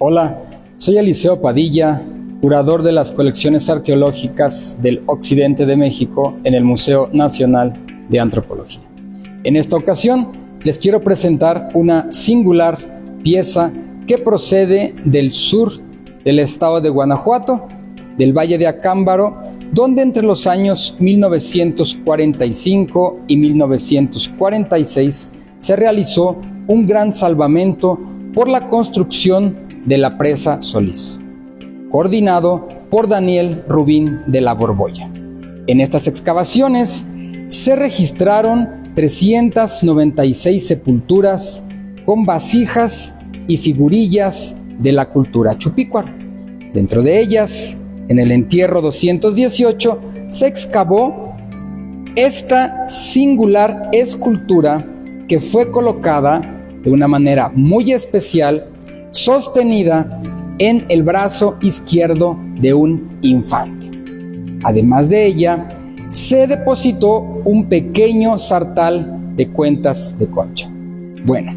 Hola, soy Eliseo Padilla, curador de las colecciones arqueológicas del occidente de México en el Museo Nacional de Antropología. En esta ocasión les quiero presentar una singular pieza que procede del sur del estado de Guanajuato, del Valle de Acámbaro, donde entre los años 1945 y 1946 se realizó un gran salvamento por la construcción de la presa Solís, coordinado por Daniel Rubín de la Borbolla. En estas excavaciones se registraron 396 sepulturas con vasijas y figurillas de la cultura chupícuara. Dentro de ellas, en el entierro 218, se excavó esta singular escultura que fue colocada de una manera muy especial, sostenida en el brazo izquierdo de un infante. Además de ella, se depositó un pequeño sartal de cuentas de concha. Bueno,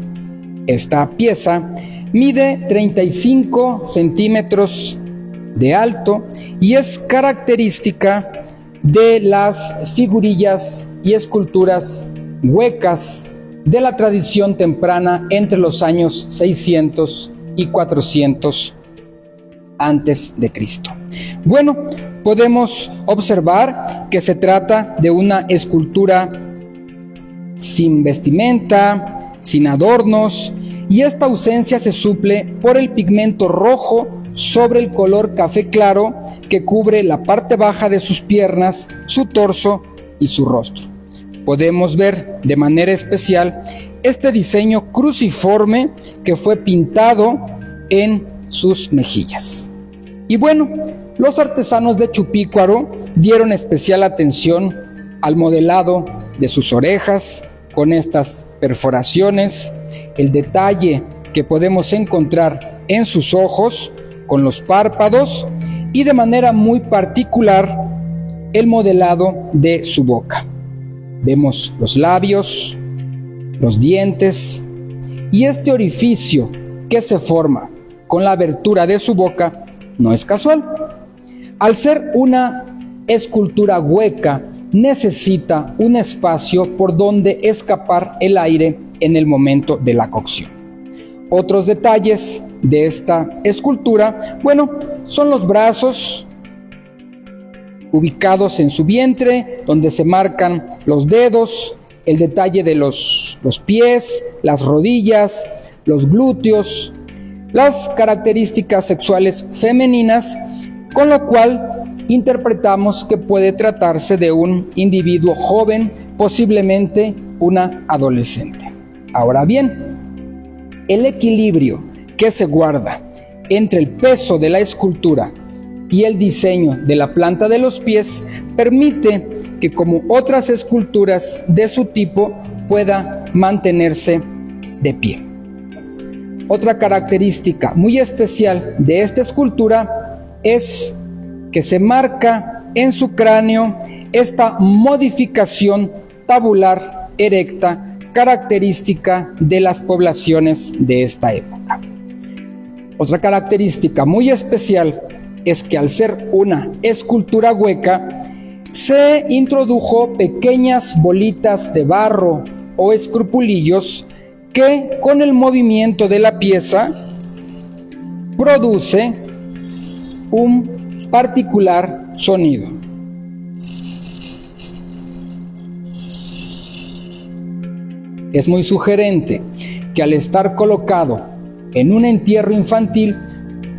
esta pieza mide 35 centímetros de alto y es característica de las figurillas y esculturas huecas de la tradición temprana entre los años 600 y 400 antes de Cristo. Bueno, podemos observar que se trata de una escultura sin vestimenta, sin adornos, y esta ausencia se suple por el pigmento rojo sobre el color café claro que cubre la parte baja de sus piernas, su torso y su rostro. Podemos ver de manera especial este diseño cruciforme que fue pintado en sus mejillas. Y bueno, los artesanos de Chupícuaro dieron especial atención al modelado de sus orejas con estas perforaciones, el detalle que podemos encontrar en sus ojos, con los párpados y de manera muy particular el modelado de su boca. Vemos los labios, los dientes y este orificio que se forma con la abertura de su boca no es casual. Al ser una escultura hueca, necesita un espacio por donde escapar el aire en el momento de la cocción. Otros detalles de esta escultura, bueno, son los brazos ubicados en su vientre, donde se marcan los dedos, el detalle de los, los pies, las rodillas, los glúteos, las características sexuales femeninas, con lo cual interpretamos que puede tratarse de un individuo joven, posiblemente una adolescente. Ahora bien, el equilibrio que se guarda entre el peso de la escultura y el diseño de la planta de los pies permite que como otras esculturas de su tipo pueda mantenerse de pie. Otra característica muy especial de esta escultura es que se marca en su cráneo esta modificación tabular erecta característica de las poblaciones de esta época. Otra característica muy especial es que al ser una escultura hueca, se introdujo pequeñas bolitas de barro o escrupulillos que con el movimiento de la pieza produce un particular sonido. Es muy sugerente que al estar colocado en un entierro infantil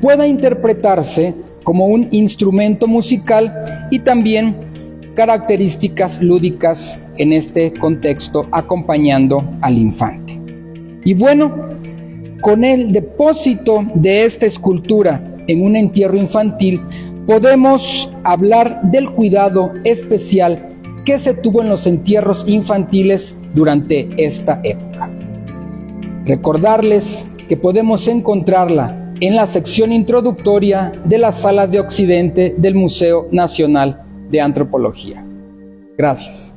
pueda interpretarse como un instrumento musical y también características lúdicas en este contexto acompañando al infante. Y bueno, con el depósito de esta escultura en un entierro infantil, podemos hablar del cuidado especial que se tuvo en los entierros infantiles durante esta época. Recordarles que podemos encontrarla en la sección introductoria de la Sala de Occidente del Museo Nacional de Antropología. Gracias.